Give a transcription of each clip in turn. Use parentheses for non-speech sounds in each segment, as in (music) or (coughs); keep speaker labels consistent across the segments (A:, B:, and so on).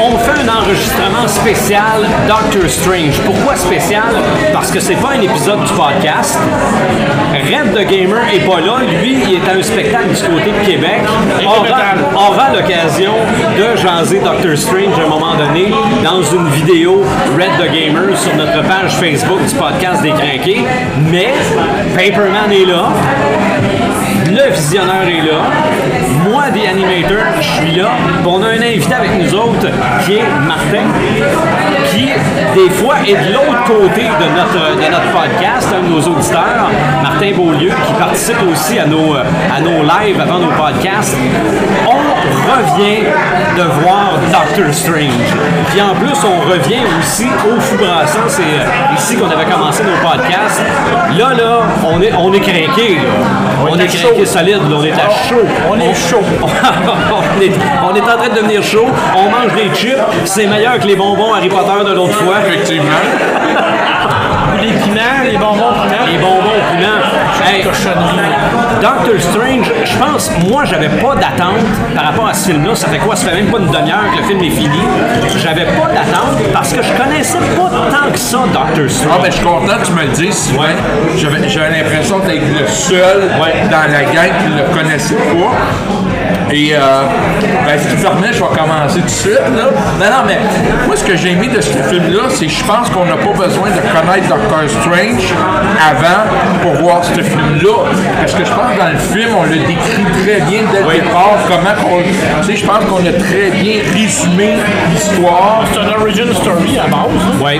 A: on fait un enregistrement spécial Doctor Strange. Pourquoi spécial? Parce que c'est pas un épisode du podcast. Red the Gamer est pas là. Lui, il est à un spectacle du côté de Québec. On aura l'occasion de jaser Doctor Strange à un moment donné dans une vidéo Red the Gamer sur notre page Facebook du podcast des Crinqués. Mais Paperman est là. Le visionneur est là. Moi, des animateurs, je suis là. On a un invité avec nous autres qui est Martin, qui, des fois, est de l'autre côté de notre, de notre podcast, un de nos auditeurs, Martin Beaulieu, qui participe aussi à nos, à nos lives avant nos podcasts. On revient de voir Doctor Strange. Puis en plus, on revient aussi au Fou Brassant. C'est euh, ici qu'on avait commencé nos podcasts. Là, là, on est, on est craqué. On, est craqué solide. là. On est à chaud. On est chaud. (laughs) on, est, on est en train de devenir chaud. On mange des chips. C'est meilleur que les bonbons Harry Potter de l'autre fois.
B: Effectivement. (laughs)
C: Les piments, les bonbons piments.
A: Les bonbons au piment. Hey, Doctor Strange, je pense, moi, j'avais pas d'attente par rapport à ce film-là. Ça fait quoi? Ça fait même pas une demi-heure que le film est fini. J'avais pas d'attente parce que je connaissais pas tant que ça Doctor
B: Ah,
A: Strange.
B: ben, je suis content que tu me le dises, Sylvain. J'avais, l'impression d'être le seul dans la gang qui ne le connaissait pas. Et, euh, ben, si tu permets, je vais commencer tout de suite, là. Non, non, mais moi, ce que j'ai aimé de ce film-là, c'est que je pense qu'on n'a pas besoin de connaître Doctor Strange avant pour voir ce film-là. Parce que je pense que dans le film, on le décrit très bien dès le départ, comment qu'on... Tu sais, je pense qu'on a très bien résumé l'histoire.
C: C'est un origin story à base. hein.
A: Ouais.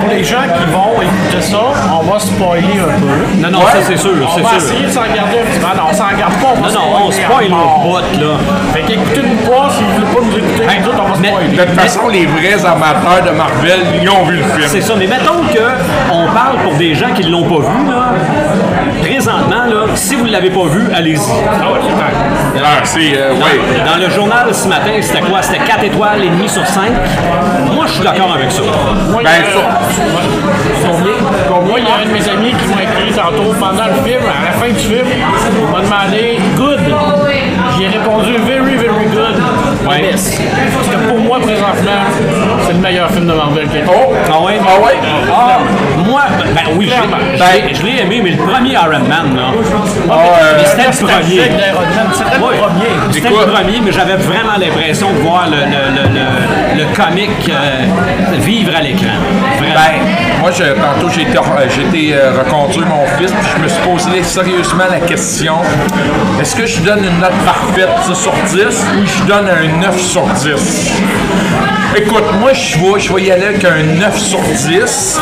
C: Pour les gens qui vont écouter ça, on va spoiler un peu.
A: Non, non, ça c'est sûr,
C: On
A: c'est
C: va
A: sûr.
C: essayer de s'en garder un petit peu. Non, on s'en garde pas. On va
A: Non, non, on spoil au bout, là.
C: Fait qu'écoutez-nous pas, si vous voulez pas nous écouter,
A: Hey,
C: nous autres, on va spoiler.
B: De toute façon, les vrais amateurs de Marvel, ils ont vu le film.
A: C'est ça, mais mettons que on parle pour des gens qui ne l'ont pas vu, là. Présentement, là, si vous ne l'avez pas vu, allez-y.
B: Ah, c'est... euh,
A: Dans,
B: ouais.
A: dans le journal ce matin, c'était quoi? C'était 4 étoiles et demie sur 5. Moi, je suis d'accord avec ça.
C: Moi,
B: Ben,
C: il y a- Moi, il y a un de mes amis qui m'a écrit tantôt pendant le film, à la fin du film, il m'a demandé good. J'ai répondu very, very good.
A: Ouais.
C: Yes. Parce que pour moi, présentement, c'est le meilleur film de Marvel qui est.
B: Oh!
A: Ah ouais?
B: Ah ouais?
A: Ah, moi, ben, ben oui, je ben, je l'ai aimé, mais le premier Iron Man, là.
B: Ah, euh,
A: c'était le premier.
C: C'était le premier.
A: C'était le premier, mais j'avais vraiment l'impression de voir le, le, le, le, le comic euh, vivre à l'écran.
B: Ben, moi, tantôt, j'ai été, euh, j'ai été euh, reconduire mon fils, puis je me suis posé sérieusement la question est-ce que je donne une note parfaite 10 sur 10 ou je donne un 9 sur 10 Écoute, moi, je vais, y aller avec un 9 sur 10,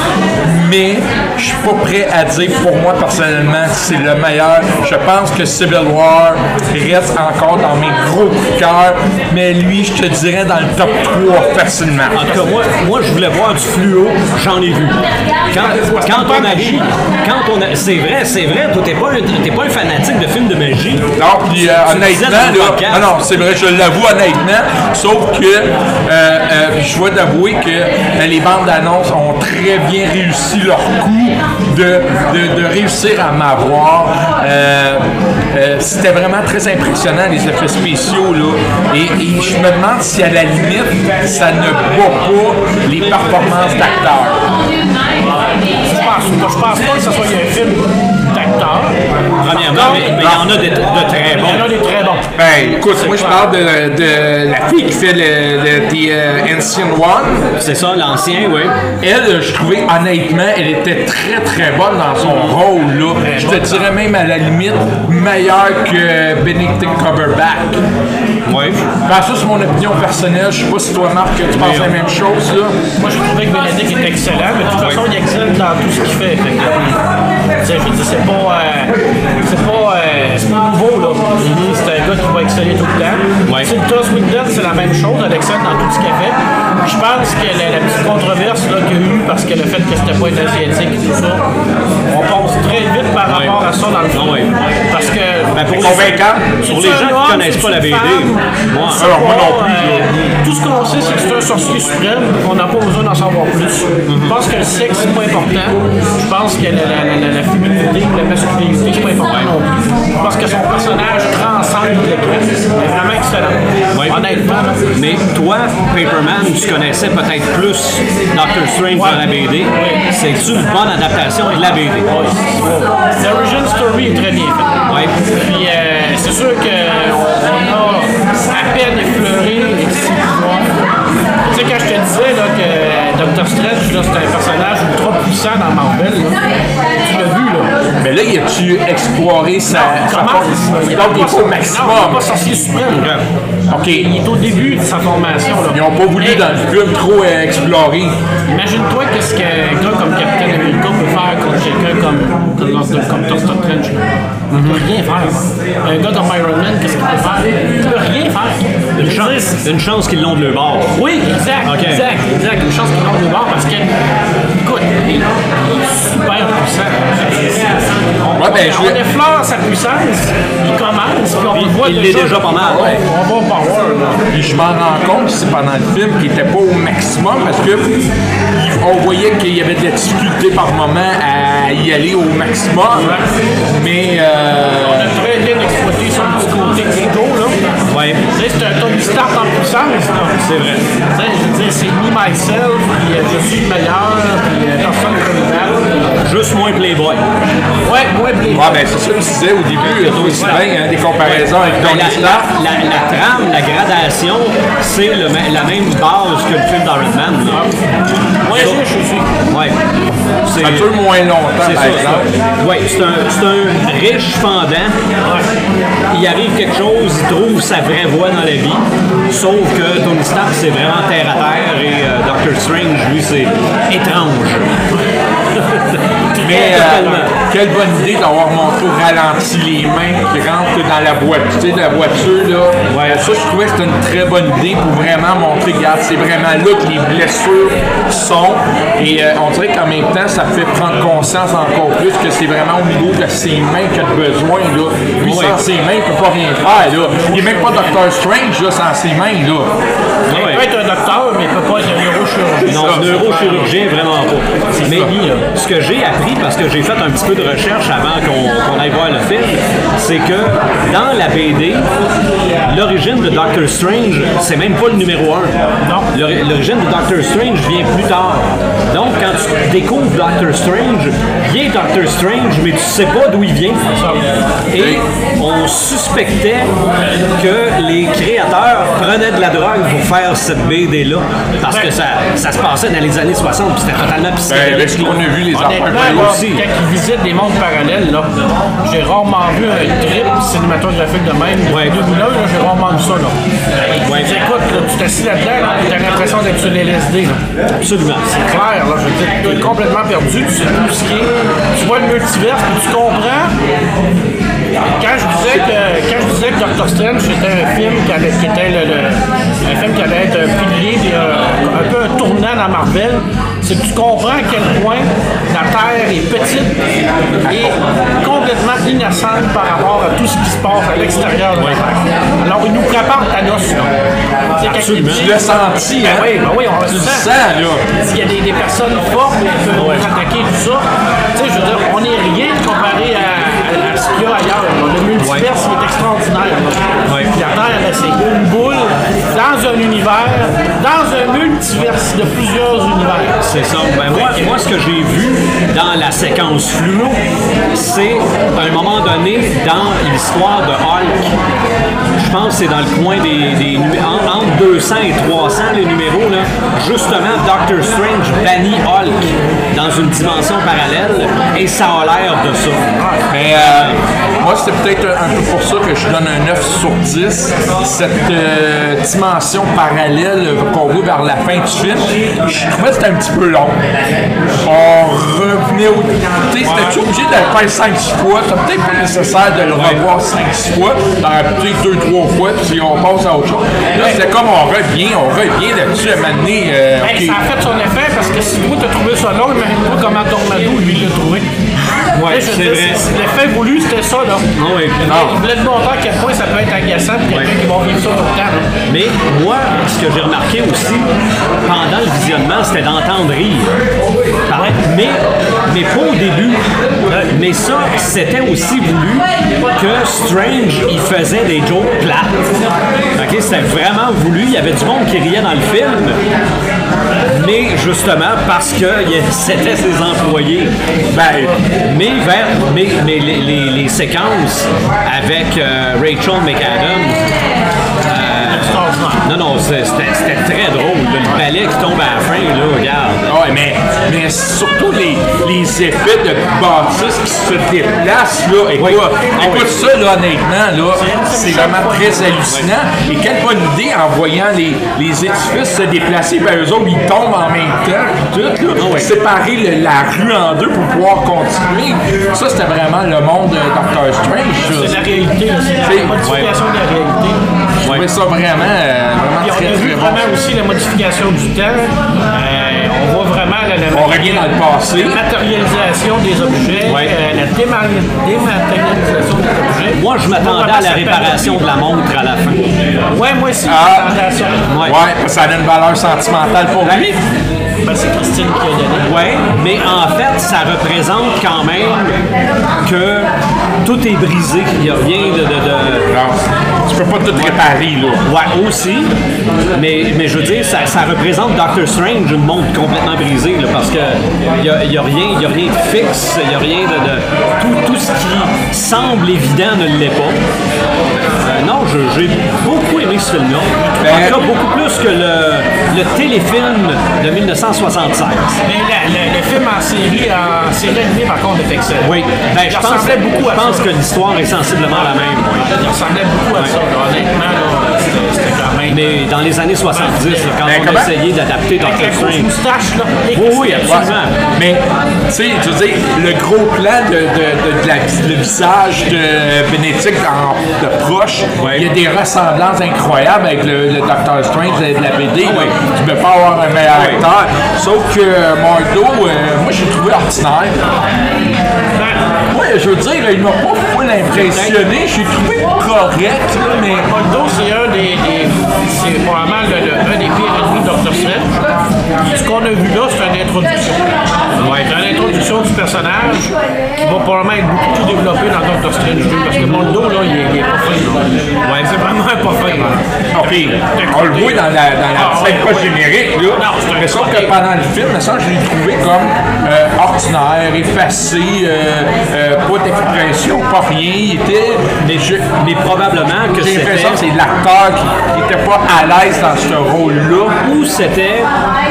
B: mais je suis pas prêt à dire pour moi, personnellement, c'est le meilleur. Je pense que Civil War reste encore dans mes gros coups de cœur, mais lui, je te dirais dans le top 3 facilement.
A: En tout cas, moi, moi, je voulais voir du fluo, j'en ai vu. Quand, quand on agit, quand on a, c'est vrai, c'est vrai, toi, t'es pas, un- t'es pas un fanatique de films de magie.
B: Non, puis euh, honnêtement, là, non, non, c'est vrai, je l'avoue honnêtement, sauf que euh, euh, je dois t'avouer que euh, les bandes d'annonces ont très bien réussi leur coup de, de, de réussir à m'avoir. Euh, euh, C'était vraiment très impressionnant, les effets spéciaux, là. Et, et je me demande si à la limite, ça ne bat pas les performances d'acteurs.
C: Je pense, je pense pas que ce soit un film
A: Premièrement, mais mais il y en a de, de très
C: Il y en
A: bons.
C: a des très bons.
B: Ben, écoute, moi, je parle de, de la fille qui fait le, le The euh, Ancient One.
A: C'est ça, l'ancien, oui.
B: Elle, je trouvais honnêtement, elle était très très bonne dans son rôle là. Je te dirais même à la limite meilleure que Benedict Cumberbatch.
A: Oui.
B: Ben ça c'est mon opinion personnelle. Je sais pas si toi Marc tu penses la même chose là.
C: Moi, j'ai trouvé que Bénédicte est excellent, mais de toute façon, il excelle dans tout ce qu'il fait. Fait que, tu sais, je veux dire, c'est pas, euh, c'est pas, euh, c'est pas nouveau, là. C'est un gars qui va exceller tout le temps.
A: Ouais.
C: C'est Toss c'est la même chose. Elle excelle dans tout ce qu'elle fait. Je pense que la, la petite controverse là, qu'il y a eu parce que le fait que c'était pas une asiatique et tout ça, on pense très vite par rapport à ça dans le film.
A: Ah ouais.
C: Parce que.
A: Ben, pour
B: Convaincant.
A: Pour les gens qui connaissent pas la BD, moi,
B: Alors moi non plus.
C: euh, tout ce qu'on sait, c'est que c'est un sorcier suprême. On n'a pas besoin d'en savoir plus. Je pense que le sexe, c'est pas important. Je pense que la, la, la, la, la féminité ou la masculinité, c'est pas important non plus. Je pense que son personnage transcende l'écran. Est vraiment excellent.
A: Ouais.
C: Honnêtement.
A: Mais toi, toi, Paperman, tu connaissais peut-être plus Doctor Strange dans la BD. C'est-tu une bonne adaptation de la BD?
C: L'origin story est très bien faite. Puis euh, c'est sûr qu'on a à peine effleuré les. Tu sais, quand je te disais là, que Doctor Strange, c'est un personnage ultra puissant dans Marvel, là, tu l'as vu, là.
B: Mais là, y a-tu exploré sa. sa
C: Comment?
B: force?
C: Il est
B: Donc, il au
C: Non, il
B: maximum.
C: est pas sorcier suprême.
B: OK.
C: Il est au début de sa formation. Là.
B: Ils n'ont pas voulu, dans le film, trop euh, explorer.
C: Imagine-toi qu'est-ce qu'un gars comme Captain America peut faire contre quelqu'un comme, comme, Strange. Il peut rien faire. Un gars comme Iron Man, qu'est-ce qu'il peut faire? Il peut rien faire.
A: Une chance, une chance qu'ils l'ont de leur bord.
C: Oui, exact,
A: Ok.
C: exact, exact. Une chance qu'il l'ont de voir parce que, écoute, il est super puissant. On,
B: ben, je
C: on effleure sa puissance, il commence, puis on
A: Il-
C: le voit
A: il l'est déjà pas mal.
C: Ouais, on va power, là.
B: Puis je m'en rends compte que c'est pendant le film qu'il n'était pas au maximum parce que on voyait qu'il y avait de la difficulté par moment à y aller au maximum. Mais
C: On
B: euh,
C: a très bien exploité son petit côté ego, là.
A: Ouais.
C: C'est un
A: C'est vrai.
C: Tu sais, je veux dire, c'est me, myself, puis euh, je suis le meilleur, puis euh, personne ne peut me battre.
A: Juste moins Playboy.
C: Ouais, ouais, puis-
B: ouais, ben, c'est ça que je disais au début, il y a aussi bien hein, des comparaisons avec Tony
A: la, la, la- la trame, la gradation, c'est la même base que le film d'Iron Man. là.
C: Ouais,
A: Ça-
C: riche aussi.
A: Ouais. C'est
B: Ça dure moins longtemps,
A: c'est
B: par
A: ça.
B: exemple.
A: ça. Ouais, c'est un, c'est un riche fendant. Il arrive quelque chose, il trouve sa vraie voie dans la vie. Sauf que Tony Stark, c'est vraiment terre à terre et euh, Doctor Strange, lui, c'est étrange.
B: Mais euh, quelle bonne idée d'avoir montré au ralenti les mains qui rentrent dans la voiture. Tu sais, la voiture, là.
A: Ouais.
B: Ça, je trouvais que c'était une très bonne idée pour vraiment montrer, regarde, c'est vraiment là que les blessures sont. Et euh, on dirait qu'en même temps, ça fait prendre conscience encore plus que c'est vraiment au niveau de ses mains qu'il a besoin, là. Lui,
A: Ouais.
B: sans ses mains, il peut pas rien faire, là. Il est même pas Doctor Strange, là, sans ses mains, là.
C: Il peut être un docteur, mais il peut pas être un neurochirurgien.
A: Non, neurochirurgien, vraiment pas. Mais
C: fini, là.
A: Ce que j'ai appris, parce que j'ai fait un petit peu de recherche avant qu'on aille voir le film, c'est que dans la BD, l'origine de Doctor Strange, c'est même pas le numéro 1.
C: Non.
A: L'origine de Doctor Strange vient plus tard. Donc, quand tu découvres Doctor Strange, vient Doctor Strange, mais tu sais pas d'où il vient. Et on suspectait que les créateurs prenaient de la drogue pour faire cette BD-là. Parce que ça, ça se passait dans les années 60, puis c'était totalement
B: Ben,
A: psychédélique.
B: a vu, les affaires
A: aussi.
C: quand ils visitent des mondes parallèles, là, j'ai rarement vu un trip cinématographique de même.
A: Ouais.
C: Depuis 2001, là, j'ai rarement vu ça. Là.
A: Ouais.
C: Tu écoutes, là, tu t'assis là-dedans, là, t'as l'impression d'être sur l'LSD.
A: Absolument.
C: C'est clair, là, je veux dire, es complètement perdu, tu sais plus ce qui est. Tu vois le multiverse, puis tu comprends. Quand je disais que, quand je disais que Doctor Strange c'était un film qui, allait- qui était le, le- un film qui allait être un pilier, puis, euh, un peu un tournant dans Marvel, c'est que tu comprends à quel point la Terre est petite et complètement innocente par rapport à tout ce qui se passe à l'extérieur de la Terre. Alors il nous prépare Thanos. il
A: Absolument.
B: Tu l'as senti,
C: Ben
B: hein?
C: oui, ben oui, on le
B: Tu le
C: sent.
B: sens, là.
C: S'il y a des, des personnes fortes qui peuvent nous attaquer, tout ça, tu sais, je veux dire, on n'est rien comparé à, à- à ce qu'il y a ailleurs. Le multiverse il extraordinaire. là.
A: Ouais.
C: Puis La Terre, là, c'est une boule dans un univers, dans un multiverse de plusieurs univers.
A: C'est ça. Ben, moi, moi, ce que j'ai vu dans la séquence fluo, c'est à un moment donné, dans l'histoire de Hulk, je pense que c'est dans le coin des, des entre 200 et 300 les numéros, là, justement, Doctor Strange bannit Hulk dans une dimension parallèle et ça a l'air de ça.
B: Mais euh, moi, c'était peut-être un, un peu pour ça que je donne un 9 sur 10. Cette euh, dimension parallèle qu'on voit vers la fin du film, je trouvais que c'était un petit peu long. On revenait au. C'était obligé de le faire 5-6 fois? C'était peut-être pas nécessaire de le revoir 5-6 fois. Dans peut-être 2-3 fois, puis on passe à autre chose. Là, c'était comme on revient, on revient là-dessus à donné, euh.
C: Ça a fait son effet parce que si toi t'as trouvé ça long, imagine-toi comment Tornado lui l'a trouvé.
A: Ouais, c'est vrai.
C: L'effet voulu, c'était ça, là.
A: Ah oui.
C: Il voulait te montrer à quel point ça peut être agaçant pour quelqu'un qui va vivre ça tout le temps. là.
A: Mais moi, ce que j'ai remarqué aussi pendant le visionnement, c'était d'entendre rire. Pareil. Mais, mais pas au début. Mais ça, c'était aussi voulu que Strange, il faisait des jokes plates. C'était vraiment voulu. Il y avait du monde qui riait dans le film. Mais justement, parce que (laughs) c'était ses employés. Ben, mais, vers, mais, mais les, séquences avec euh, Rachel McAdams. Non, non, c'est- c'était très drôle. Le balai qui tombe à la fin, là, regarde.
B: Ouais, mais, mais surtout les, les effets de bâtisse qui se déplacent, là. Écoute,
A: Oui. Ah
B: écoute
A: oui.
B: ça, là, honnêtement, là, c'est vraiment très hallucinant. Et quelle bonne idée en voyant les, les édifices se déplacer, ben eux autres, ils tombent en même temps, puis tout, là.
A: Ah
B: Séparer le- la rue en deux pour pouvoir continuer. Ça, c'était vraiment le monde de Doctor Strange,
C: C'est la réalité, c'est la modification de la réalité.
B: Je trouvais ça vraiment, euh,
C: on a vu
B: très bon.
C: vraiment aussi la modification du temps. Euh, on voit vraiment la, la-
B: On revient dans le passé.
C: la matérialisation des objets,
A: Ouais.
C: euh, la déma- dématérialisation des objets.
A: Moi, je m'attendais à la réparation de la montre à la fin.
C: Ouais, moi aussi,
B: Ah.
C: je m'attendais à ça.
A: Ouais.
B: Ouais, parce que ça a une valeur sentimentale pour lui.
C: C'est Christine qui a donné.
A: Ouais, mais en fait, ça représente quand même que tout est brisé. Il n'y a rien de. de- de-
B: Non, tu peux pas tout réparer, là.
A: Ouais, aussi. Mais, mais je veux dire, ça, ça représente Doctor Strange, une montre complètement brisée, là, parce que il n'y a, y a rien y a rien de fixe, il n'y a rien de. de- tout, tout ce qui semble évident ne l'est pas. Euh, non, je- j'ai beaucoup aimé ce film-là. En tout cas, beaucoup plus que le, le téléfilm de 1976.
C: Mais le film en série, en série animée, par contre, est excellent.
A: Oui, ben, je pense,
C: ressemblait beaucoup à
A: je pense
C: ça.
A: que l'histoire est sensiblement la même. oui.
C: Il ressemblait beaucoup à ça. Honnêtement, là, c'était c'était quand même.
A: Mais dans les années 70, là, quand
B: Ben,
A: on
B: comment?
A: a essayé d'adapter
C: grosse
A: Strange.
C: moustache, là.
A: Oui, oui, absolument.
B: Mais, tu sais, tu veux dire, le gros plan de, de, de, de la- le visage de Bénédicte en, de proche,
A: Ouais.
B: il y a des ressemblances incroyables avec le, le Doctor Strange de la BD.
A: Ouais.
B: Tu peux pas avoir un meilleur
A: Ouais.
B: acteur. Sauf que euh, Mardo, euh, moi, j'ai trouvé ordinaire. Ouais, je veux dire, il m'a pas full impressionné. J'ai trouvé correct, là, mais...
C: Moldo, c'est un des, des- c'est probablement le, le- un des pires ennemis de Dr. Strange. Ce qu'on a vu là, c'est une introduction. C'est une introduction du personnage qui va probablement être beaucoup plus développé dans Dr. Strange 2 parce que Moldo, là, il est, il est pas fin. là. Ouais, c'est vraiment un pas fin. là.
B: OK, on le voit dans la, dans la
C: Ah,
B: scène
C: ouais,
B: pas
C: ouais.
B: générique, là.
C: Non, c'est un
B: mais sauf que pendant le film, ça, je l'ai trouvé comme euh, ordinaire, effacé, euh, euh, pas d'expression, pas rien. Il était.
A: Mais, je- mais probablement que
B: J'ai l'impression que
A: c'était
B: c'est l'acteur qui n'était pas à l'aise dans ce rôle-là.
A: ou c'était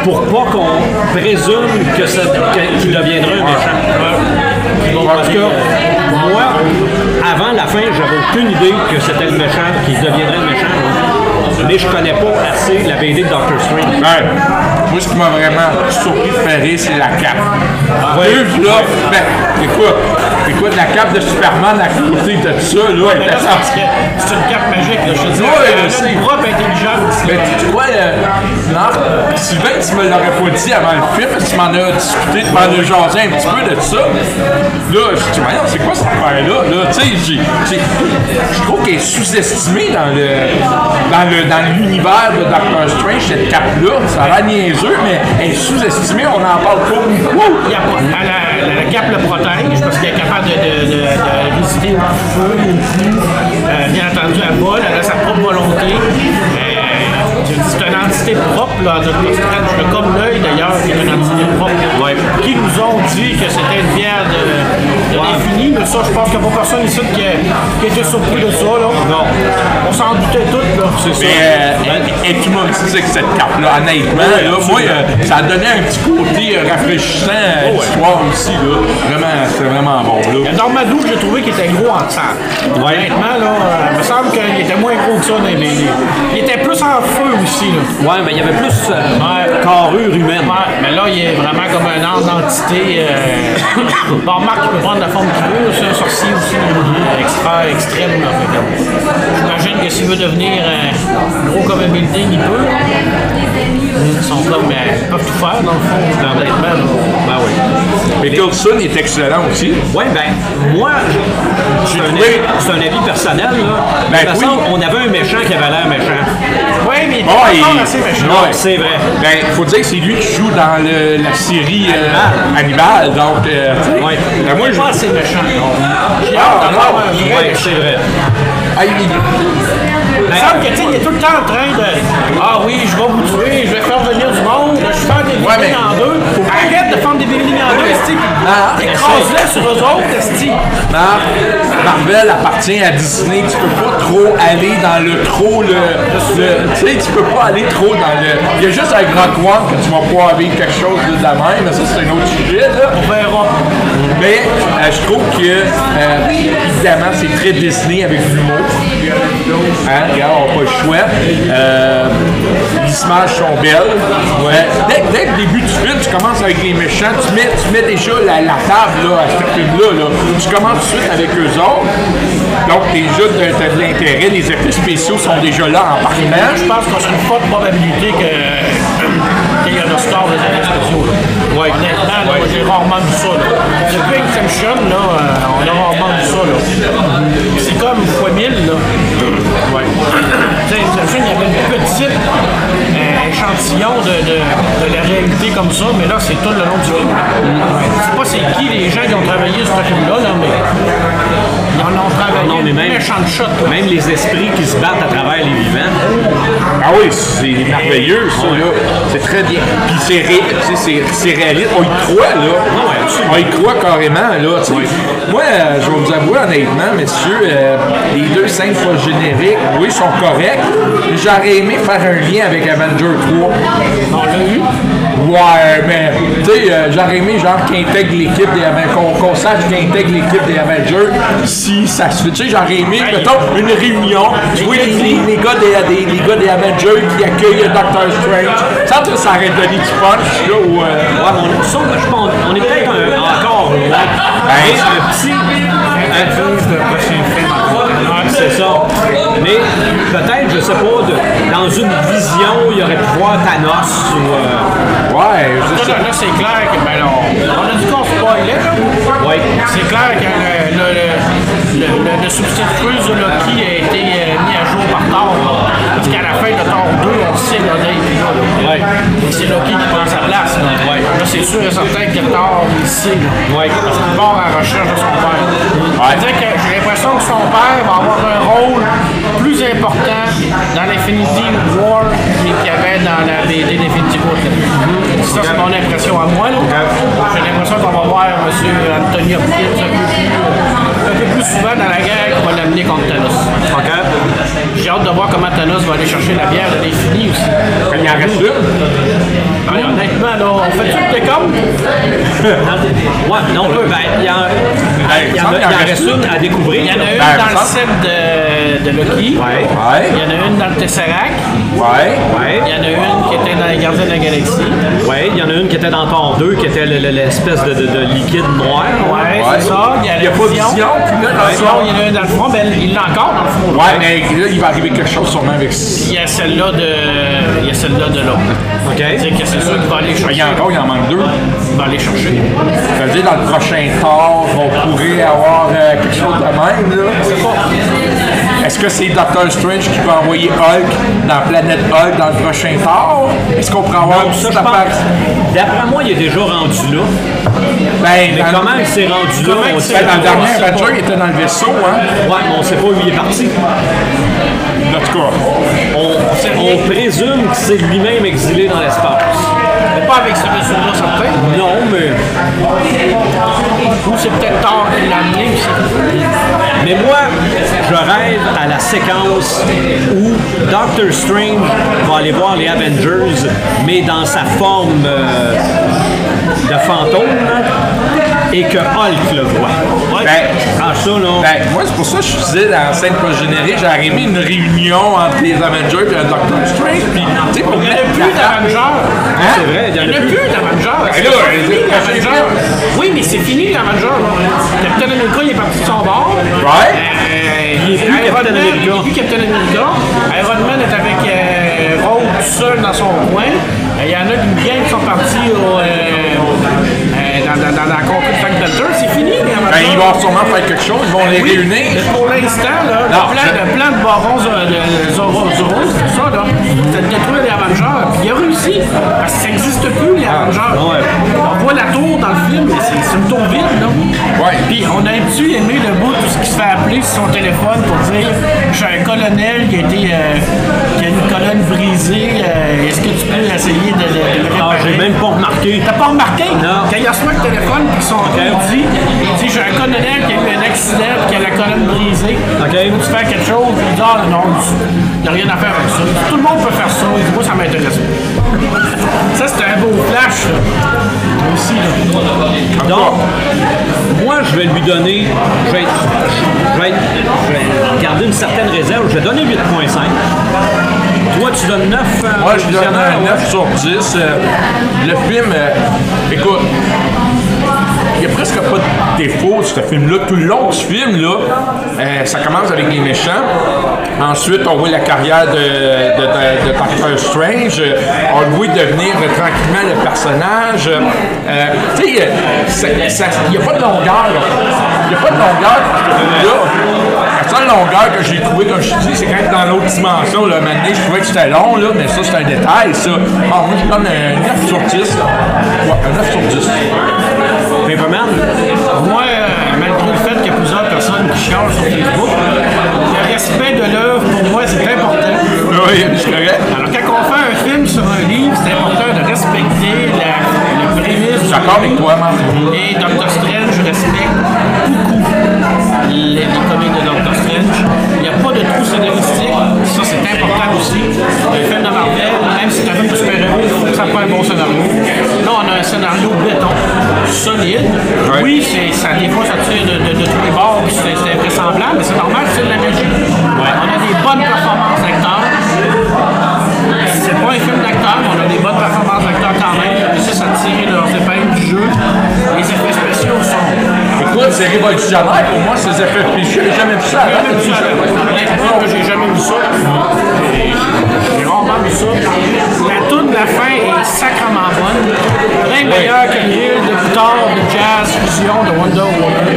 A: pour pas qu'on présume que ça- qu'il deviendrait un méchant. Parce que moi, avant la fin, j'avais aucune idée que c'était le méchant, qu'il deviendrait le méchant. Mais je connais pas assez la BD de Doctor Strange.
B: Moi, ce qui m'a vraiment surpris de c'est la cape.
A: Ouais.
B: Deux, là, ben, écoute, écoute, la cape de Superman à côté de ça, là, elle était
C: c'est parce que c'est une carte magique. Là. Je te dis,
B: Ouais,
C: une propre intelligence.
B: Mais tu vois, euh, Sylvain, tu me l'aurais pas dit avant le film, parce que tu m'en as discuté, tu m'en as jasé un petit peu de ça. Là, je dis, voyons, c'est quoi cette affaire-là? Là, tu sais, je trouve qu'elle est sous-estimée dans le, dans le, dans l'univers de Doctor Strange, cette cape-là. Ça a l'air niaiseux, mais elle est sous-estimée, on n'en parle pas beaucoup.
C: Il la, cape le protège parce qu'elle est capable de, de, de, feu. Euh, bien entendu, elle vole, elle a sa propre volonté. C'est une entité propre, là, comme l'œil d'ailleurs, qui est une entité propre. Qui nous ont dit que c'était une bière de, de l'infini, mais ça, je pense qu'il n'y a pas personne ici qui, a- qui était surpris de ça. Là. Non. On s'en doutait tous, là. C'est ça.
B: Euh, est humoristique, cette cape-là, honnêtement. là, moi, euh, ça a donné un petit côté euh, rafraîchissant à l'histoire aussi. Là. Vraiment, c'était vraiment bon. Là.
C: Dormadou, j'ai trouvé qu'il était gros en sang. Honnêtement, là, euh, il me semble qu'il était moins gros que ça dans les BD. Il était plus en feu aussi, là.
A: Ouais, mais il y avait plus euh,
C: Ouais.
A: carrure humaine.
C: Ouais, mais là, il est vraiment comme un âme d'entité. Euh... (coughs) bon, Marc, il peut prendre la forme qu'il veut, c'est un sorcier aussi, extra extrême. J'imagine que s'il veut devenir euh, gros comme un building, il peut. Ils sont comme, euh, ils peuvent tout faire, dans le fond, honnêtement. là.
A: Ben oui.
B: Mais Coulson est excellent aussi.
A: Ouais, ben, moi, c'est un, avis- c'est un avis personnel, là.
B: Ben
A: de toute
B: oui.
A: façon, on avait un méchant qui avait l'air méchant.
C: Oui, mais il est pas
B: il-
C: encore assez méchant.
A: Non, c'est vrai.
B: Ben, faut dire que c'est lui qui joue dans le- la série euh, Hannibal. Donc, euh,
A: Ouais.
B: ben, moi, je.
C: pas assez méchant.
B: Ah, non,
A: Ouais, c'est vrai.
B: Ah, il-
C: Il me semble que, tu sais, il est tout le temps en train de Ah oui, je vais vous tuer, je vais faire venir
B: Ouais, mais-
C: en deux. Arrête de faire des buildings en deux, esti. Écrase-les sur eux autres, esti.
B: Mar- Marvel appartient à Disney. Tu peux pas trop aller dans le trop le. le- tu sais, tu peux pas aller trop dans le. Il y a juste avec Rock One que tu vas pouvoir vivre quelque chose de la même, mais ça c'est un autre sujet là.
C: On verra.
B: Mais euh, je trouve que euh, évidemment c'est très Disney avec l'humour. Hein, regarde, on n'a pas le choix. Euh, les images sont belles. Ouais. Dès, dès le début du film, tu commences avec les méchants, tu mets, tu mets déjà la, la table là, à ce film-là. là. Tu commences tout de suite avec eux autres. Donc déjà, tu as, de l'intérêt, les effets spéciaux sont déjà là en
C: Je
B: partant.
C: pense qu'on a une forte probabilité que le score des effets spéciaux. Là.
A: Ouais.
C: Honnêtement, là, j'ai rarement vu ça. Là. Depuis Exemption, là, euh, on a rarement vu ça. Là. C'est comme fois 1000. Là. Ouais. Tu sais, Exemption, il y avait une petite euh, échantillon de, de, de la réalité comme ça, mais là, c'est tout le long du film. Je sais pas c'est qui les gens qui ont travaillé sur ce film-là, là, mais ils en ont travaillé
A: Non, mais même-
C: méchante shot. là.
A: Même les esprits qui se battent à travers les vivants.
B: Ah oui, c'est merveilleux ça là. C'est très bien. Puis c'est c'est- réaliste. On y croit là. On y croit carrément là. Moi, euh, je vais vous avouer honnêtement, messieurs, euh, les deux scènes génériques, oui, sont corrects. J'aurais aimé faire un lien avec Avenger 3.
C: On l'a eu?
B: Ouais, mais tu sais, euh, j'aurais aimé genre qu'il intègre l'équipe des Avengers, qu'on qu'on sache qu'il intègre l'équipe des Avengers si ça se fait. Tu sais, j'aurais aimé, mettons, une réunion, tu vois les, les, les gars des, des- les gars des Avengers qui accueillent Doctor Strange. Ça, ça, ça aurait donné du punch, là, ou. euh,
A: Ouais, mais on, ça, je pense, on est peut-être un- encore loin. Mais un petit. un- c'est ça. Mais peut-être, je sais pas, de- dans une vision, il aurait pu voir Thanos ou. euh,
B: ouais, je sais.
C: Là, là, c'est clair que, ben là, on, on a dit qu'on spoilait, là.
A: ouais.
C: C'est clair que le, le, le, le, le- le substitut de Loki a été euh, mis à jour par Thor. Parce qu'à la fin de Thor 2, on sait là, là.
A: Ouais.
C: Et c'est Loki qui prend sa place. Là,
A: Ouais.
C: Là, c'est sûr et certain que Thor, il sait. Là.
A: Ouais.
C: Parce qu'il part à la recherche de son père. C'est-à-dire que j'ai l'impression que son père va avoir un rôle plus important dans l'Infinity War qu'il y avait dans la BD d'Infinity War. Ça, c'est mon impression à moi. J'ai l'impression qu'on va voir M. Anthony Hopkins un peu plus, un peu plus souvent dans la guerre qui va l'amener contre Thanos. J'ai hâte de voir comment Thanos va aller chercher la bière de l'infini aussi.
B: Il en reste une.
C: Honnêtement, là, on fait tout le décompte.
A: Ouais, non, ben, il y, en- il y en a- il y en reste une à découvrir.
C: Il y en a une
B: Ben,
C: dans le set de, de Loki.
A: Ouais.
B: Ouais,
C: Il y en a une dans le Tesseract.
B: ouais.
A: Ouais.
C: Il y en a une qui était dans les Gardiens de la Galaxie.
A: Ouais, il y en a une qui était dans Thor 2, qui était le- le- l'espèce de, de- de liquide noir.
C: Ouais,
B: Ouais.
C: c'est ça. Il y a,
B: Il y a pas
C: vision.
B: Vision,
C: il y en a une dans le front, ben, il l'a encore dans le front. là.
B: Ouais, mais là, il va arriver quelque chose sûrement avec.
C: Il y a celle-là de. Il y a celle-là de là.
A: OK.
C: C'est-à-dire que c'est sûr qu'il va aller
B: Il y en a encore, il en manque deux.
C: Il va aller chercher.
B: Ça veut dire dans le prochain Thor, on pourrait avoir euh, quelque chose de même, là. Est-ce que c'est Doctor Strange qui peut envoyer Hulk dans Planète Hulk dans le prochain Thor? Est-ce qu'on pourrait avoir
A: Ça,
B: cette
A: je pense. D'après moi, il est déjà rendu là.
B: Ben,
A: Mais
B: dans,
A: comment il s'est rendu là? On sait
B: ben, dans le dernier il était dans le vaisseau, hein?
A: Ouais, mais on sait pas où il est parti.
B: En tout cas.
A: On, on présume que c'est lui-même exilé dans l'espace.
C: Mais pas avec ce vaisseau-là, certain.
A: Non, mais.
C: Ou c'est peut-être tard qu'il l'a amené.
A: Mais moi, je rêve à la séquence où Doctor Strange va aller voir les Avengers, mais dans sa forme euh, de fantôme, et que Hulk le voit.
B: Ben,
A: Ah, ça, là.
B: ben, moi, c'est pour ça que je disais dans la scène post-générique, j'aurais aimé une réunion entre les Avengers et le Doctor Strange, puis, tu sais, pour
C: Il n'y en
B: mettre
C: a plus d'Avengers.
A: c'est vrai, il y
C: Il
A: en
C: n'y en
A: a plus.
C: plus d'Avengers.
B: Ben.
C: Oui, mais c'est fini l'Avenger. là. Captain America, il est parti de son bord.
B: Ouais.
C: Euh,
A: Il est plus Captain America.
C: Il est plus Captain America. Iron Man est avec euh, Rogue tout seul dans son coin. Euh, Il y en a une gang qui sont partis au, euh, euh, dans, dans, dans la conquête de Panther. C'est fini, les
B: Ben,
C: Avengers.
B: ils vont sûrement faire quelque chose, ils vont les
C: Oui,
B: réunir.
C: Pour l'instant, là, le, plan,
B: je-
C: le plan de Baron Zoro, de Zoro, c'est ça, là, c'est de détruire les Avengers. Puis il a réussi. Parce que ça n'existe plus, les Avengers.
A: ouais.
C: On voit la tour dans le film, mais c'est une tour vide, là.
B: Ouais.
C: Puis on a un-tu aimé le bout, tout ce qui se fait appeler sur son téléphone pour dire j'ai un colonel qui a été. euh, qui a une colonne brisée, euh, est-ce que tu peux essayer de, le- de le
A: Ah,
C: réparer?
A: j'ai même pas remarqué.
C: T'as pas remarqué?
A: Non.
C: Quand il reçoit le téléphone, puis son dit, dit j'ai un colonel qui a eu un accident, qui a la colonne brisée.
A: OK.
C: Faut-tu faire quelque chose? Il dit ah non, il n'y a rien à faire avec ça. Tout le monde peut faire ça. Il dit moi ça m'intéresse pas. Ça c'était un beau flash. là. Aussi là.
A: Donc, moi, je vais lui donner. Je vais, être- je vais être- je vais garder une certaine réserve. Je vais donner 8,5. Toi, tu donnes 9. euh,
B: Moi, je donne
A: visionnaire,
B: un 9 sur 10. Euh, le film, euh, écoute, il n'y a presque pas de défaut ce film-là. Tout le long de ce film-là, euh, ça commence avec les méchants. Ensuite, on voit la carrière de, de, de- de Doctor Strange. On le voit devenir tranquillement le personnage. Euh, tu sais, il n'y a pas de longueur. là. Il n'y a pas de longueur film-là. La seule longueur que j'ai trouvé, comme je te dis, c'est quand dans l'autre dimension. Là, maintenant, je trouvais que c'était long, là, mais ça, c'est un détail, ça. Ah, moi, je donne un 9 sur 10. Ouais, un 9 sur 10.
A: Paperman.
C: Moi, euh, malgré le fait qu'il y a plusieurs personnes qui chialent sur Facebook, le respect de l'œuvre pour moi c'est important.
B: Oui, c'est correct.
C: Alors quand on fait un film sur un livre, c'est important de respecter la, le prémisse.
B: Je d'accord avec toi, Marc.
C: Et Doctor Strange, je respecte ça soit un bon scénario. Là, on a un scénario béton, solide. Oui, c'est, ça, des fois, ça tire de, de, de tous les bords, c'est, invraisemblable, mais c'est normal, c'est de la magie. On a des bonnes performances d'acteurs. C'est pas un film d'acteurs, mais on a des bonnes performances d'acteurs quand même. Ils réussissent à tirer leurs épingles du jeu. Les effets spéciaux sont.
B: Écoute, c'est révolutionnaire pour moi, ces effets spéciaux. J'ai jamais vu ça avant.
C: Jamais vu ça. J'ai jamais vu ça. Vu ça. La toute de la fin est sacrément bonne. Bien meilleure que l'île de guitare, de jazz, fusion de Wonder Woman.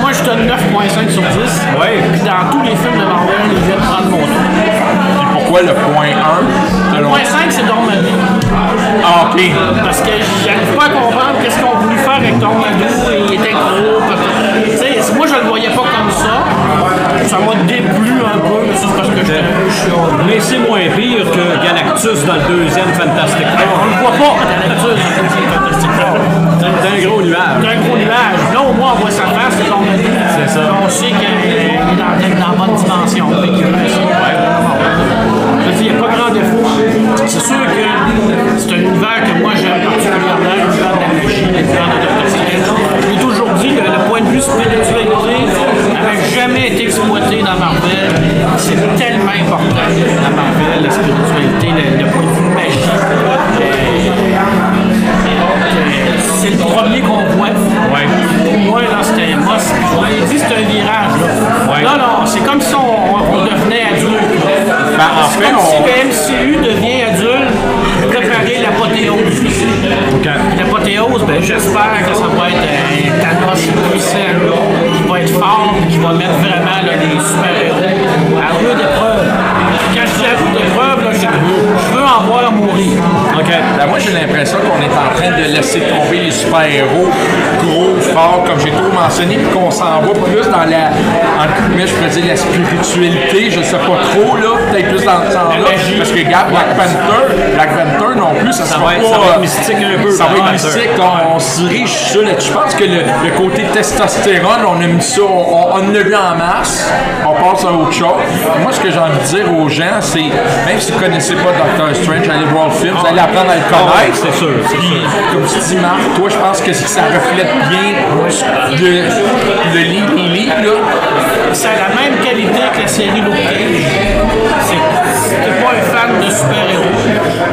C: Moi, je donne 9.5 sur 10.
A: Ouais.
C: Puis dans tous les films de Marvel, ils viennent prendre mon tour.
B: Puis pourquoi le point 1 selon-
C: Point 5, c'est Dormammu.
B: Ah, ok.
C: Parce que j'arrive pas à comprendre qu'est-ce qu'on voulu faire avec Dormammu. Il était gros. Moi, je le voyais pas comme. Ça m'a déplu un peu, mais c'est parce que j'étais un peu chiant.
A: Mais c'est moins pire que Galactus dans le deuxième Fantastic
C: On
A: Four.
C: le voit pas nature dans le film Fantastic Four.
A: C'est un gros nuage.
C: C'est un gros nuage. Là, au moins, on voit sa face, c'est
A: ça.
C: On sait Comme si le MCU devient adulte préparer l'apothéose. L'apothéose, ben, j'espère que ça va être un Thanos puissant, qui va être fort, qui va mettre vraiment là, les super-héros à rude épreuve. Quand je dis à rude épreuve, là, je, je veux en voir mourir.
A: OK.
B: Ben, moi, j'ai l'impression qu'on est en train de laisser tomber les super-héros comme j'ai toujours mentionné, puis qu'on s'en va plus dans la, entre guillemets, je peux dire la spiritualité, je sais pas trop, là, peut-être plus dans ce sens-là.
C: La magie.
B: Parce que, regarde, Black Panther, Black Panther non plus, ça,
A: Ça
B: sera
A: va
B: pas,
A: ça va être mystique un peu,
B: Ça va être mystique, on, on se dirige sur là-dessus. Je pense que le, le côté testostérone, on a mis ça, on, on en a vu en masse, on passe à autre chose. Moi, ce que j'ai envie de dire aux gens, c'est, même si vous ne connaissez pas Doctor Strange, allez voir le film, vous allez apprendre à le
A: Ah
B: connaître.
A: c'est sûr, sûr.
B: Comme tu dis, Marc, toi, je pense que ça reflète bien le, le livre, les livres, là.
C: Ça a la même qualité que la série Cage. C'est pas un de super-héros,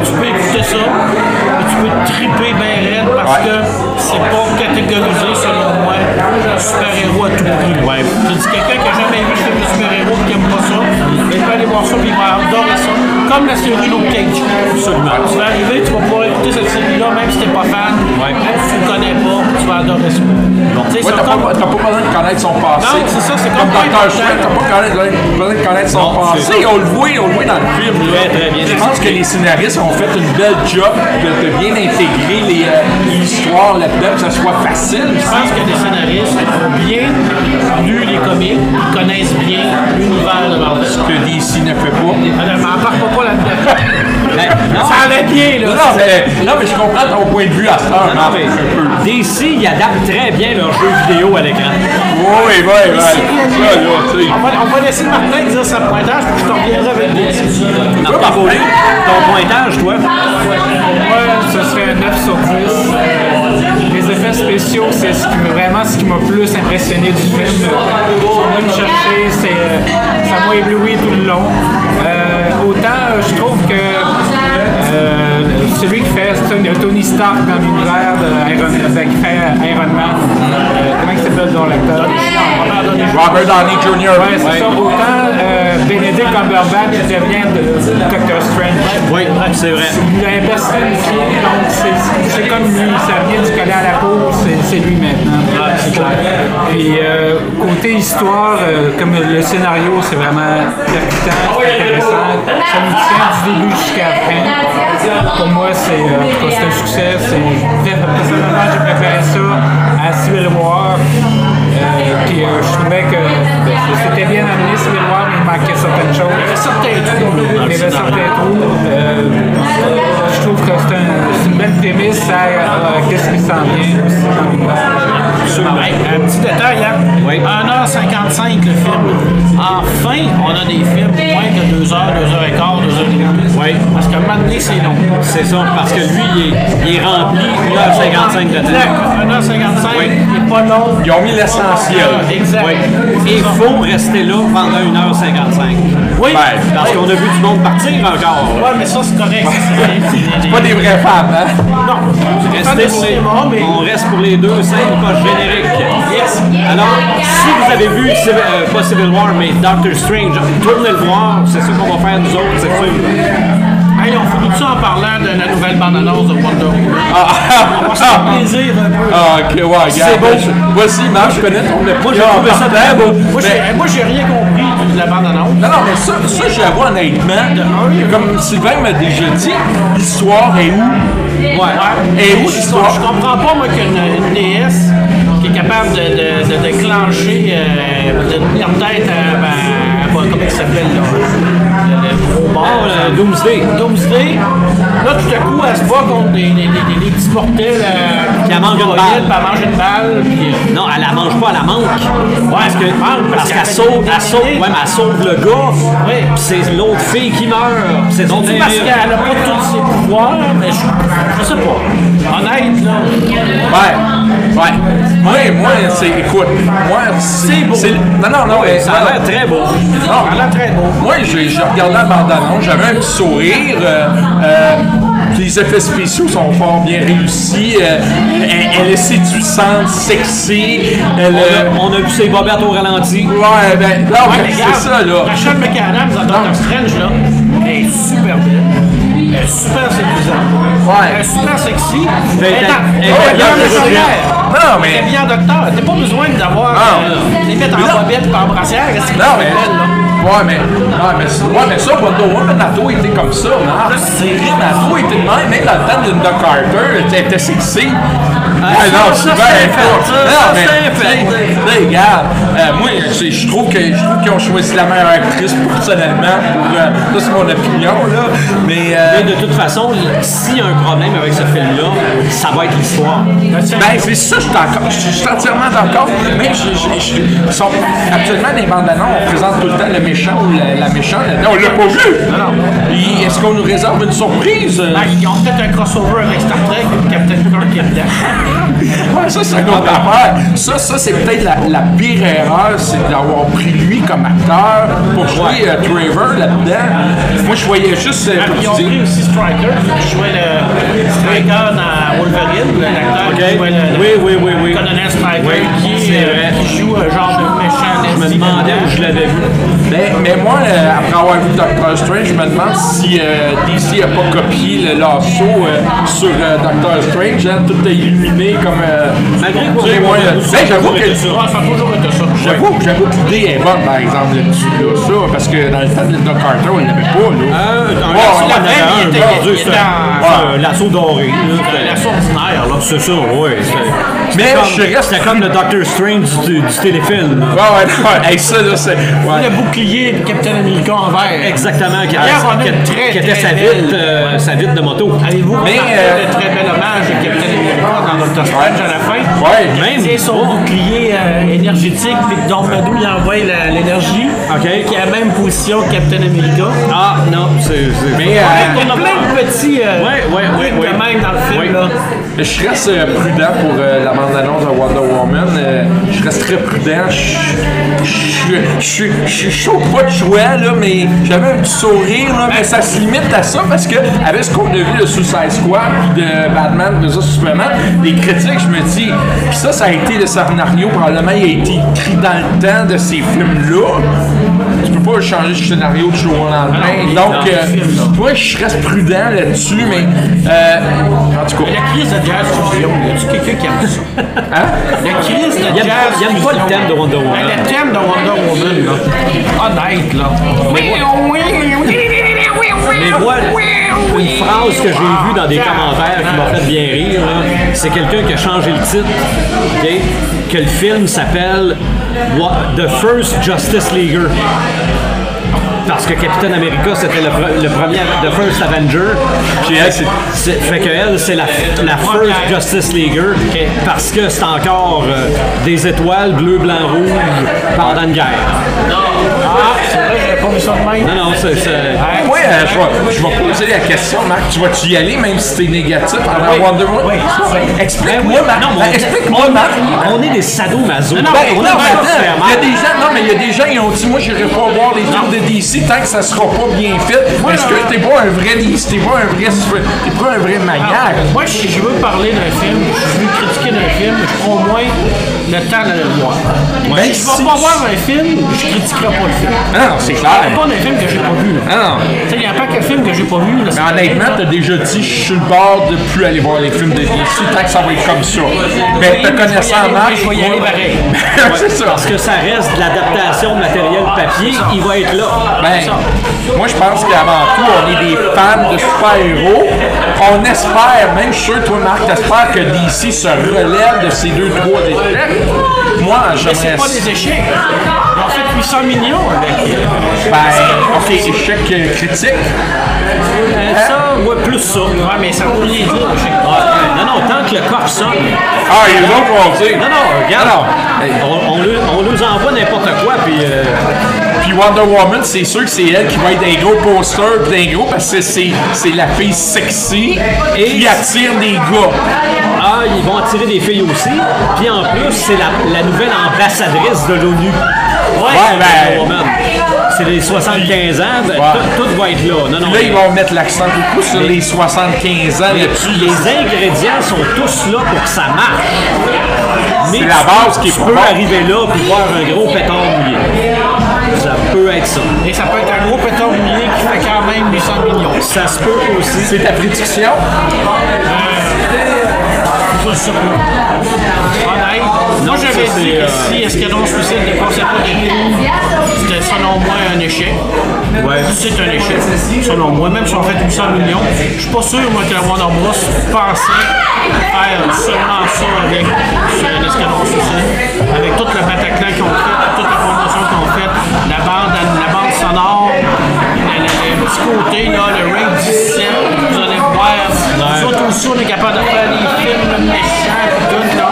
C: tu peux écouter ça, mais tu peux triper bien raide parce
B: Ouais.
C: que c'est pas catégorisé selon moi super-héros à tout prix. Ouais. Je dis quelqu'un qui a jamais vu film de super-héros et qui aime pas ça, il peut aller voir ça puis il va adorer ça. Comme la série Luke Cage. Absolument. Tu vas arriver, tu vas pouvoir écouter cette série-là, même si t'es pas fan,
A: Ouais.
C: même si tu le connais pas, tu vas adorer ça. Tu sais,
B: Ouais,
C: c'est
B: t'as
C: comme-
B: pas, t'as pas besoin de connaître son passé.
C: Non, c'est ça, c'est
B: comme
C: comme
B: Dr.
C: pas
B: Strange, t'as pas besoin de connaître son
A: Non, c'est
B: passé. On le voit, on le voit dans le film.
A: Très, très bien
B: Je pense que les scénaristes ont fait une belle job de, de bien intégrer les, euh, l'histoire là-dedans, que ça soit facile.
C: Je pense que les scénaristes ont bien lu les comics, ils connaissent bien l'univers de Marvel.
B: que DC ne fait pas.
C: M'en parle pas là-dedans.
A: Ben, non,
C: Ça allait bien, là.
B: Non, mais, non, mais je comprends ton point de vue à ça.
A: non, mais DC, ils adaptent très bien leurs jeux vidéo à l'écran.
B: Oui, oui, oui.
C: On va, on va laisser Martin dire sa pointage, puis je te reviendrai avec
A: Martin Beaulieu, ton pointage, toi?
D: Moi, ce serait 9 sur 10. Euh, Les effets spéciaux, c'est m'a- vraiment ce qui m'a plus impressionné du film. Sont venus me chercher, c'est, euh, ça m'a ébloui tout le long. Euh, autant, euh, je trouve que euh, celui qui fait c'est Tony Stark dans l'univers de Iron, qui fait Iron Man, euh, comment il s'appelle dans l'acteur?
B: Robert Downey Jr.
D: Ouais, c'est ça. Autant euh, Benedict Cumberbatch devient de, Doctor Strange.
A: Oui, c'est vrai.
D: Il a personnifié, donc c'est- comme lui, ça vient du collet à la peau, c'est lui maintenant. c'est clair. Et euh, côté histoire, euh, comme le scénario, c'est vraiment percutant, ça nous tient du début jusqu'à la fin. Pour moi, c'est euh, un succès. Personnellement, j'ai préféré ça à Civil War. Euh, puis euh, je trouvais que c'était bien amené Civil War, mais il manquait certaines choses.
C: Il y a certains trous,
D: Il y avait
C: scénario.
D: certains trous. Euh, je trouve que c'est un- une belle prémisse à, à qu'est-ce qui s'en vient aussi dans l'univers.
C: Hey, un petit détail, hein?
A: Oui.
C: 1h55 le film. Enfin, on a des films moins que 2h, 2h15, 2h30.
A: Oui.
C: Parce moment donné, c'est long.
A: C'est ça, parce que lui, il est, il est rempli 1h55 de temps.
C: D'accord, 1h55,
A: Oui.
C: il n'est pas long.
B: Ils ont mis l'essentiel.
C: Ah, Exact.
A: Oui. Et il faut rester là pendant 1h55.
C: Oui.
B: Ben,
A: Parce qu'on a vu du monde partir encore.
C: Ouais, mais ça, c'est correct. C'est-
B: Pas des vrais fans, hein?
C: Non,
A: Restez pour les-
C: cinéma, mais.
A: On reste pour les deux scènes pas génériques.
C: Yes.
A: Alors, si vous avez vu, euh, pas Civil War, mais Doctor Strange, tournez le voir. C'est ça qu'on va faire nous autres.
C: Hey, on finit ça en parlant de la nouvelle bande-annonce de Wonder Woman? Va se faire plaisir un peu.
B: Ah, ok, ouais, regarde.
A: C'est beau.
B: Je- Voici, Marc, je connais ton
A: Moi, j'ai trouvé ça très beau.
C: Moi, j'ai- rien compris de la bande-annonce.
B: Non, non, mais ça, ça j'avoue honnêtement, comme Sylvain m'a déjà dit, l'histoire est où?
C: Ouais.
B: Et où
C: je,
B: l'histoire?
C: je comprends pas, moi, qu'une une déesse qui est capable de, de, de déclencher, euh, de tenir tête à, à- à- comment il s'appelle, là? Le
A: Doomsday.
C: Doomsday? Là, tout à coup, elle se bat contre des, des, des, des petits mortels. euh,
A: Qui mange une balle.
C: Puis elle mange une balle. Puis, euh,
A: Non, elle la mange pas, elle la manque. parce que,
C: elle manque parce
A: parce
C: qu'elle
A: qu'elle
C: fait
A: sauve, elle sauve, ouais, mais elle sauve le gars.
C: Oui.
A: Puis c'est l'autre fille qui meurt. Puis C'est
C: c'est parce qu'elle n'a pas tous ses pouvoirs, mais je, je sais pas. Honnête, là.
B: Ouais, ouais. Moi, moi, c'est, écoute, moi, c'est
A: beau.
B: Non, non, non, mais
A: Ça a l'air très beau.
B: Non,
C: Elle a très beau.
B: Moi, j'ai regardé la bande-annonce, j'avais un petit sourire. euh, euh, les effets spéciaux sont fort bien réussis. euh, elle, elle est séduisante, sexy. Elle,
A: On a, on a vu ses bobettes au ralenti.
B: ouais, ben, non,
C: Ouais,
B: c'est ça, là.
C: Rachel McAdams dans Doctor Strange, là, elle est super belle. Elle est super séduisante.
B: Ouais.
C: Elle est super sexy.
A: Elle est-
C: est en-
A: elle est bien
C: en
A: de
C: carrière.
B: Non,
C: Elle
B: mais.
C: est bien docteur. T'as pas besoin d'avoir
B: Non.
C: euh, les mettre
B: Mais non.
C: en bobette et en brassière. C'est
B: Non, mais. Ouais, mais. Ouais, mais, ouais, mais ça, Wonder Woman, Nato était comme ça. Non, la série, Nato était de même. Même dans le temps de Linda Carter, elle était sexy. Ah, non,
A: c'est
B: pas.
A: ça,
B: Non, mais. Regarde, euh, moi, je trouve qu'ils ont choisi la meilleure actrice personnellement. Pour, euh, ça, c'est mon opinion, là. Mais. euh,
A: Mais de toute façon, s'il y a un problème avec ce film-là, ça va être l'histoire.
B: Ben, c'est ça, je suis entièrement d'accord. Je, je, je- actuellement, les bandes annonces, on présente tout le temps le méchant ou la, la méchante. Non, on l'a pas vu. Puis, Est-ce qu'on nous réserve une surprise?
C: Ben, ils ont peut-être un crossover avec Star Trek et Captain Kirk est dedans. (laughs)
B: Ouais, ça, c'est une autre affaire. Ça, ça c'est peut-être la, la pire erreur, c'est d'avoir pris lui comme acteur pour jouer euh, Trevor là-dedans. Moi, je voyais juste, euh,
C: Ah, Ils ont pris aussi Striker, qui jouait le Striker dans Wolverine, l'acteur
A: Ok.
C: qui jouait le,
A: Oui, oui, oui, oui.
C: Colonel Striker,
A: Oui,
C: qui, euh, qui joue un genre de méchant
A: Je me demandais où je l'avais vu.
B: Mais, mais moi, euh, après avoir vu Doctor Strange, je me demande si, euh, DC a pas copié le lasso euh, sur Doctor Strange, hein, tout est illuminé comme.
A: Malgré quoi,
B: euh, ben, j'avoue que. J'avoue, j'avoue que l'idée est bonne, par exemple, là-dessus, là, ça, parce que dans le temps de Doc Carter, on n'avait pas, là.
A: Un- un lasso doré. là, c'était-
C: La ordinaire, là.
A: C'est ça, ouais.
B: Mais
A: comme-
B: je reste-
A: C'était comme le Doctor Strange du, du téléfilm. là.
B: Ouais, ouais, ouais, (laughs) hey, ça, là, c'est. ouais.
C: Le bouclier de Captain America en vert.
A: Exactement, qui,
C: D'ailleurs, on a
A: qui-
C: une très,
A: qui était
C: très
A: sa vitre, euh, sa vitre de moto.
C: Avez-vous
B: Mais, euh,
C: le très bel hommage de Captain America dans Doctor Strange à la fin?
B: Ouais,
A: même.
C: C'est son bouclier euh, énergétique, puis que Dormammu lui envoie l'énergie,
A: OK.
C: qui est à la même position que Captain America.
A: Ah, non, c'est.
B: Mais,
C: Il y
B: euh,
C: a plein de petits euh,
A: Ouais, ouais, ouais, ouais.
C: de même dans le film.
A: Ouais.
C: Là.
B: Je reste prudent pour euh, la bande-annonce de Wonder Woman. Euh, je reste très prudent. Je je- je- je suis chaud pas de joie, là, mais j'avais un petit sourire, là, mais ça se limite à ça parce que, avec ce qu'on a vu de Suicide Squad de Batman vs Superman, les critiques, je me dis, ça, ça a été le scénario, probablement, il a été écrit dans le temps de ces films-là. Tu peux pas changer le scénario du jour au lendemain. Donc, euh, moi, je reste prudent là-dessus, mais euh, en tout cas.
C: La crise de quelqu'un qui aime ça?
B: Hein?
C: La crise de
A: Il aime
C: jazz
A: pas- il aime pas le thème de Wonder Woman.
C: Ben, Le thème de Wonder Woman, là. Honnête, là.
A: Mais moi, une phrase que j'ai vue dans des commentaires qui m'a fait bien rire, là, c'est quelqu'un qui a changé le titre, ok, que le film s'appelle The First Justice Leaguer. Parce que Captain America, c'était le, pre- le premier, The First Avenger. Puis elle, c'est, c'est- fait que elle, c'est la, la First Justice Leaguer. Parce que c'est encore euh, des étoiles bleu, blanc, rouge pendant une guerre.
C: Ah, ça de même?
A: Non, non, c'est. c'est-
B: Moi, euh, je, vais, poser la question, Marc. Tu vas-tu y aller, même si t'es négatif envers Wonder Woman?
C: Oui.
B: Explique-moi, Marc.
A: Non,
B: Ben,
A: on-
B: Explique-moi, Marc.
A: On est des sadomaso.
C: non,
B: Ben, non,
C: non,
B: attends,
A: faire
B: il y a des gens, non, mais il y a des gens qui ont dit, moi, j'irai pas voir les films de DC tant que ça sera pas bien fait. Est-ce que t'es pas un vrai DC, t'es pas un vrai, t'es pas un vrai maniaque?
C: Moi, si je veux parler d'un film, je veux critiquer d'un film, je prends au moins le temps d'aller le voir.
B: Ben,
C: si je vais pas voir un film, je critiquerai pas le film.
B: Ah non, c'est
C: Je
B: clair.
C: parle pas d'un film que j'ai pas vu. là.
B: Ah non.
C: Tu sais, il y a un paquet de films que j'ai pas vu. Là,
B: Mais honnêtement, t'as déjà dit, je suis le bord de plus aller voir les films de DC tant que ça va être comme ça. Mais te connaissant Marc,
C: je vais y aller pareil. (laughs)
B: c'est ça.
A: Parce que ça reste de l'adaptation de matériel papier, il va être là.
B: Ben, moi je pense qu'avant tout, on est des fans de super-héros. On espère, même je suis sûr, toi Marc, t'espères que DC se relève de ces deux, trois échecs. Moi,
C: Mais
B: j'aimerais...
C: c'est pas des échecs. Ils ont fait 800 millions avec.
B: Ben, ok, échec euh, critique.
A: Ça, ouais, plus ça.
C: Ouais, mais ça veut rien dire, échec.
A: Ouais, non, non, tant que le corps sonne.
B: Ah, autres vont dire.
A: Non, non, regarde.
B: Alors,
A: On, on, on nous envoie n'importe quoi, puis. euh,
B: Puis Wonder Woman, c'est sûr que c'est elle qui va être un gros poster, un gros, parce que c'est, la fille sexy et qui attire des gars.
A: ah, ils vont attirer des filles aussi. Puis en plus, c'est la, la nouvelle ambassadrice de l'ONU. Ouais,
B: ben-
A: Wonder Woman. C'est les 75 ans, ben,
B: Ouais.
A: tout, tout va être là. Non, non,
B: Là, ils vont mettre l'accent beaucoup sur les 75 ans
A: les,
B: là-dessus.
A: les ingrédients sont tous là pour que ça marche. Mais
B: C'est la base qui bonne.
A: arriver là et voir un gros pétard mouillé. Ça peut être ça.
C: Et ça peut être un gros pétard mouillé qui fait quand même 800 millions.
A: Ça se peut aussi.
B: C'est ta prédiction?
C: Ça, ça peut. Honnête. Moi, j'avais dit que
A: euh,
C: si Escadron Suicide dépassait pas des c'était selon moi un échec.
A: Ouais.
C: C'est un échec, selon moi. Même si on fait 800 millions, je suis pas sûr, moi, que la Warner Bros. pensait faire seulement ça avec l'Escadron Suicide. Avec tout le Bataclan qu'ils ont fait, toute la ont faite, la bande, la bande sonore, le, petit côté, là, le Raid 17, vous allez voir. Nous autres aussi, on est capable de faire des films méchants, tout, là.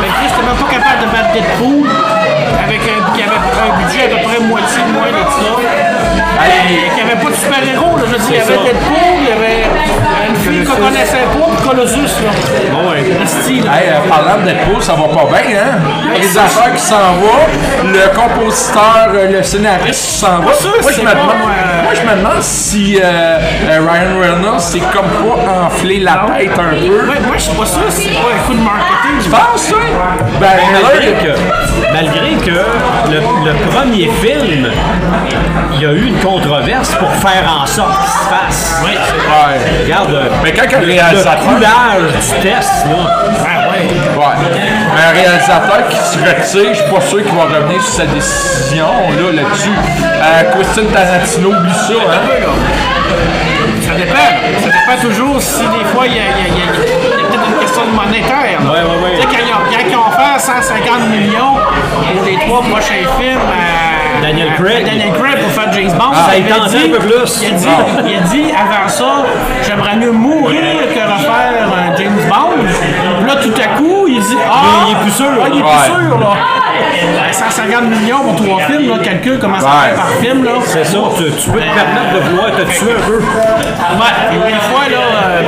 C: Mais Chris, t'es même pas capable de battre Deadpool avec un, avait un budget à peu près moitié de moins de ça. Et qui avait pas de super-héros, là. Je veux dire, il y avait. Deadpool, il y avait une fille qu'on connaissait pas, puis Colossus, là.
A: ouais.
C: Style.
B: Hey, euh, parlant de Deadpool, ça va pas bien, hein? Les affaires qui s'en vont, le compositeur, euh, le scénariste qui s'en va. Moi, je me demande,
C: euh,
B: moi, je me demande si euh, euh, Ryan Reynolds s'est comme pas enflé la tête un peu.
C: Ouais, moi, je suis pas sûr si c'est pas un coup de marketing.
B: Tu penses, ça? Ben,
A: Malgré que, malgré que le, le premier film, il y a eu une controverse pour faire en sorte face.
C: Oui, c'est
B: Ouais.
A: Regarde euh,
B: Mais quand
A: le
B: réalisateur.
A: coulage du test, là.
C: Ah ouais.
B: Ouais. Un réalisateur qui se retire, je suis pas sûr qu'il va revenir sur sa décision là, là-dessus. Euh, Quentin Tarantino, oublie ça, hein?
C: Ça dépend. Ça dépend toujours si des fois il y a, il y a- il y a- il y a peut-être une question de monétaire.
A: Ouais, ouais, ouais.
C: Quand ils ont, fait 150 millions pour les trois prochains films. à-
A: Daniel
C: à-
A: Craig.
C: Daniel Craig pour faire James Bond.
A: Ah,
C: il dit-
A: un peu plus.
C: Il a, dit,
B: Ah.
C: il a dit avant ça, j'aimerais mieux mourir que refaire un James Bond. Puis là, tout à coup, dit Ah,
A: il est plus sûr.
C: Ah, il est plus sûr, là. Ben, 150 millions pour trois films, là, calcul comment ça fait par film, là.
A: C'est ça, tu, tu peux te permettre de vouloir te tuer un peu.
C: Ouais, et des fois, là, euh,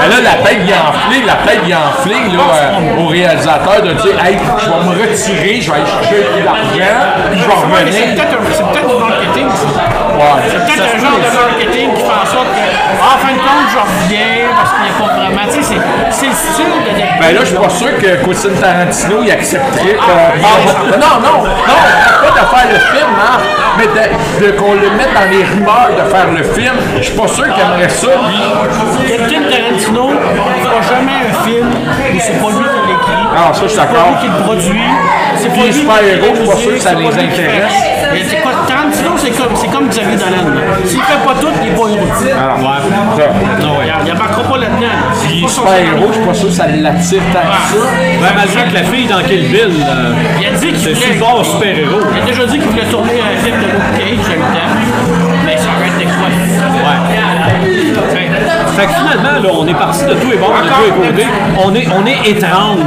B: Mais là, la est enflée, la est enflée là, euh, au réalisateur de dire Hey, je vais me retirer, je vais aller chercher de l'argent, puis je vais revenir.
C: c'est peut-être du marketing, ça.
B: Ouais.
C: C'est peut-être un genre de marketing qui fait en sorte que, en fin de compte, je reviens parce qu'il n'y a pas vraiment. Tu sais, c'est- c'est le style de
B: Ben là, je suis pas sûr que Quentin Tarantino il accepterait qu'on parle- Non, non, non, pas de faire le film, hein, mais qu'on le mette dans les rumeurs de faire le film. Je suis pas sûr qu'il aimerait ça.
C: Quentin Tarantino ne fera jamais un film où c'est pas lui qui l'écrit.
B: Ah, ça, je suis
C: C'est pas
B: d'accord.
C: lui qui le produit. C'est pas lui qui
B: je suis pas sûr que ça
C: c'est
B: les intéresse.
C: Comme, Xavier Dolan. S'il fait pas tout, il est pas héros.
B: Alors,
A: Ouais.
B: ça.
C: Il embarquera pas là-dedans. Pas son
B: super-héros, je suis pas sûr que ça l'attire tant que ça.
A: Ben, malgré que la fille dans Kill Bill, euh,
C: Il a dit qu'il
A: c'est
C: voulait.
A: super super-héros.
C: Il a déjà dit qu'il voulait tourner un film de Luke Cage. Mais ça
A: Fait que finalement, là, on est parti de tout et bon, de tout et côté. On est, on est étrange.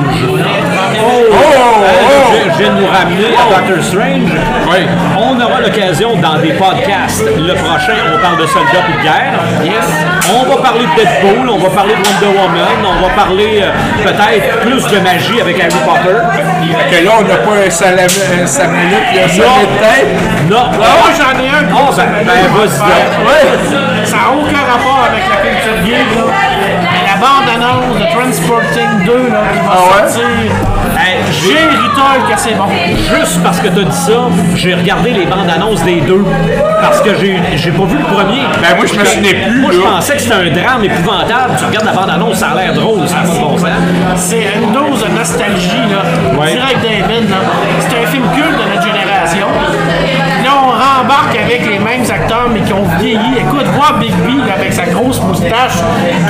B: Oh, oh,
A: Je je viens de nous ramener à Doctor Strange.
B: Oui.
A: On aura l'occasion dans des podcasts. Le prochain, on parle de soldats et de guerre. On va parler de Deadpool, on va parler de Wonder Woman, on va parler euh, peut-être plus de magie avec Harry Potter.
B: Que là, on n'a pas un salam- un Samuel, puis un samuel de tête.
A: Non.
C: Ah, moi j'en ai un.
A: Oh, ben, ben vas-y.
B: Ouais.
C: Ça n'a aucun rapport avec la culture geek, là. La bande-annonce de Transporting 2, là, qui va
B: Ah
C: sortir. J'ai Ritol que c'est bon.
A: Juste parce que tu as dit ça, j'ai regardé les bandes annonces des deux. Parce que j'ai j'ai pas vu le premier.
B: Ben, moi, je me souvenais plus,
A: Moi, je pensais que c'était un drame épouvantable. Tu regardes la bande annonce, ça a l'air drôle, ça n'a pas de bon sens.
C: C'est une dose de nostalgie, là.
A: Ouais.
C: Direct David, là. C'est un film culte de notre génération. Avec les mêmes acteurs, mais qui ont vieilli. Écoute, voir Big B, là, avec sa grosse moustache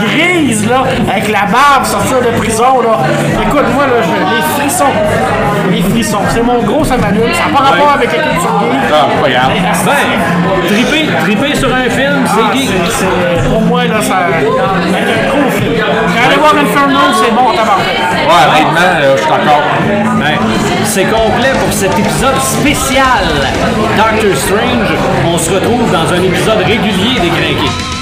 C: grise, là, avec la barbe, sortir de prison, là. Écoute, moi, là, je- les frissons. Les frissons. C'est mon gros samalume. Ça n'a pas rapport avec la culture geek.
B: Ah, grave.
A: Ben, triper, triper sur un film,
C: Ah,
A: c'est geek.
C: c'est- c'est- Pour moi, là, ça. C'est un gros film. Aller voir Inferno, c'est bon, tabarnak.
B: Ouais, honnêtement, je suis d'accord.
A: Ben, c'est complet pour cet épisode spécial Doctor Strange. On se retrouve dans un épisode régulier des Crinqués.